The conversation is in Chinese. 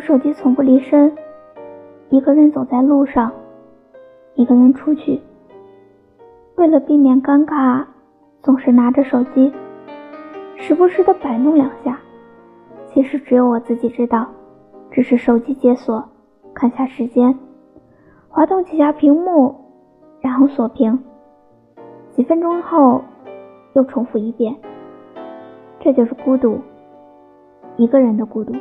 我手机从不离身。一个人走在路上一个人出去。为了避免尴尬总是拿着手机时不时的摆弄两下。其实只有我自己知道只是手机解锁看下时间。滑动几下屏幕然后锁屏。几分钟后又重复一遍。这就是孤独一个人的孤独。